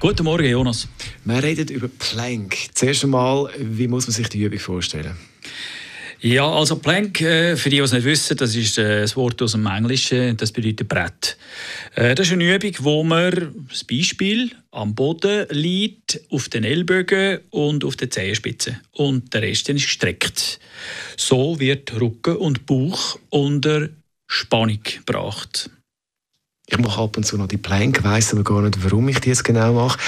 Guten Morgen, Jonas. Wir reden über Plank. Zuerst einmal, wie muss man sich die Übung vorstellen? Ja, also Plank, äh, für die, die es nicht wissen, das ist äh, das Wort aus dem Englischen, das bedeutet Brett. Äh, das ist eine Übung, wo man das Beispiel am Boden liegt, auf den Ellbogen und auf den Zehenspitzen. Und der Rest ist gestreckt. So wird Rücken und Bauch unter Spannung gebracht. Ich mache ab und zu noch die Plank, weiß aber gar nicht, warum ich jetzt genau mache.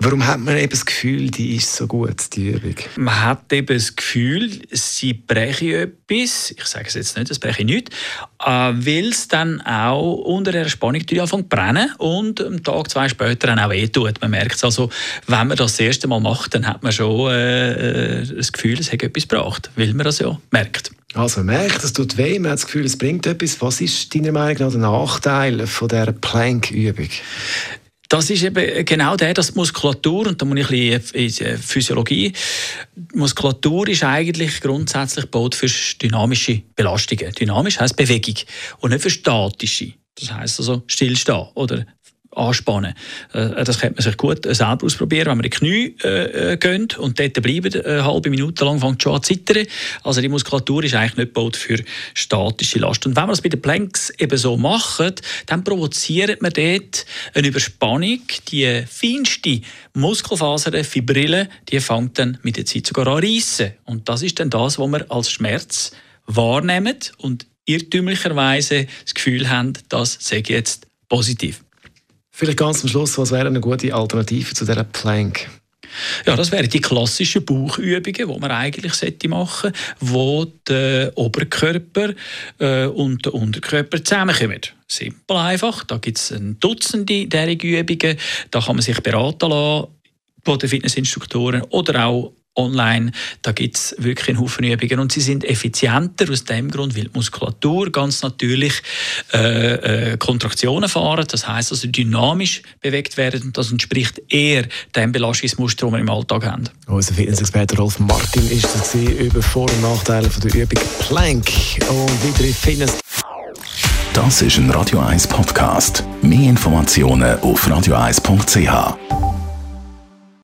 Warum hat man eben das Gefühl, die ist so gut, die Übung? Man hat eben das Gefühl, sie brechen etwas. Ich sage es jetzt nicht, das breche ich nicht. Äh, weil es dann auch unter der Spannung anfängt zu brennen und am Tag, zwei später dann auch wehtut. Man merkt es also, wenn man das, das erste Mal macht, dann hat man schon äh, äh das Gefühl, es hat etwas gebracht, weil man das ja merkt. Also merkt, es tut weh, man hat das Gefühl, es bringt etwas. Was ist deiner Meinung nach der Nachteil von dieser Plank-Übung? Das ist eben genau der, dass die Muskulatur, und da muss ich ein bisschen in die Physiologie, die Muskulatur ist eigentlich grundsätzlich gebaut für dynamische Belastungen. Dynamisch heisst Bewegung und nicht für statische. Das heisst also stillstehen oder anspannen. Äh, das könnte man sich gut selber ausprobieren, wenn man in die Knie äh, äh geht und dort bleiben, eine halbe Minute lang fängt schon an zu zittern. Also die Muskulatur ist eigentlich nicht gebaut für statische Last. Und wenn man das bei den Planks eben so macht, dann provoziert man dort eine Überspannung. Die feinste Muskelfaser, die Fibrille, die fängt dann mit der Zeit sogar an reissen. Und das ist dann das, was man als Schmerz wahrnehmen und irrtümlicherweise das Gefühl haben, das sei jetzt positiv. Vielleicht ganz zum Schluss, was wäre eine gute Alternative zu dieser Plank? Ja, das wären die klassischen Bauchübungen, die man eigentlich machen sollte, wo der Oberkörper äh, und der Unterkörper zusammenkommen. Simpel einfach. Da gibt es ein Dutzend dieser Übungen. Da kann man sich beraten lassen von den Fitnessinstruktoren oder auch online. Da gibt es wirklich einen Haufen Übungen und sie sind effizienter aus dem Grund, weil die Muskulatur ganz natürlich äh, äh, Kontraktionen fahren, das heißt also dynamisch bewegt werden und das entspricht eher dem Belastungsmuster, den wir im Alltag haben. Unser Fitnessexperte Rolf Martin ist das über Vor- und Nachteile von der Übung Plank und weitere Fitness. Das ist ein Radio 1 Podcast. Mehr Informationen auf radio1.ch.